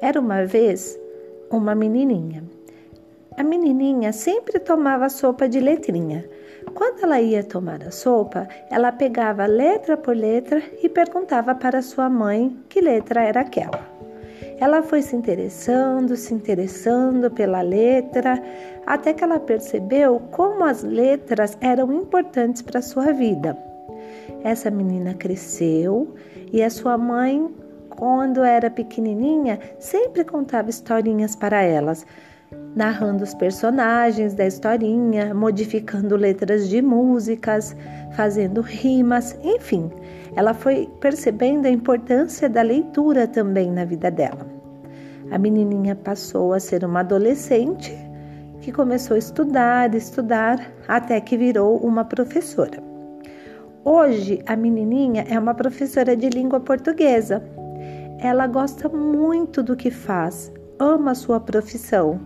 Era uma vez uma menininha. A menininha sempre tomava sopa de letrinha. Quando ela ia tomar a sopa, ela pegava letra por letra e perguntava para sua mãe que letra era aquela. Ela foi se interessando, se interessando pela letra, até que ela percebeu como as letras eram importantes para sua vida. Essa menina cresceu e a sua mãe, quando era pequenininha, sempre contava historinhas para elas, narrando os personagens da historinha, modificando letras de músicas, fazendo rimas, enfim. Ela foi percebendo a importância da leitura também na vida dela. A menininha passou a ser uma adolescente que começou a estudar, estudar, até que virou uma professora. Hoje, a menininha é uma professora de língua portuguesa. Ela gosta muito do que faz, ama sua profissão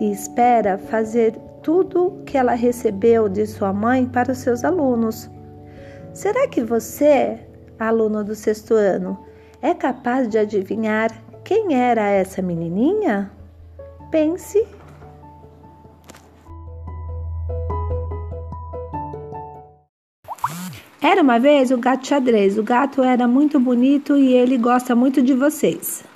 e espera fazer tudo que ela recebeu de sua mãe para os seus alunos. Será que você, aluno do sexto ano, é capaz de adivinhar quem era essa menininha? Pense. Era uma vez o gato xadrez. O gato era muito bonito e ele gosta muito de vocês.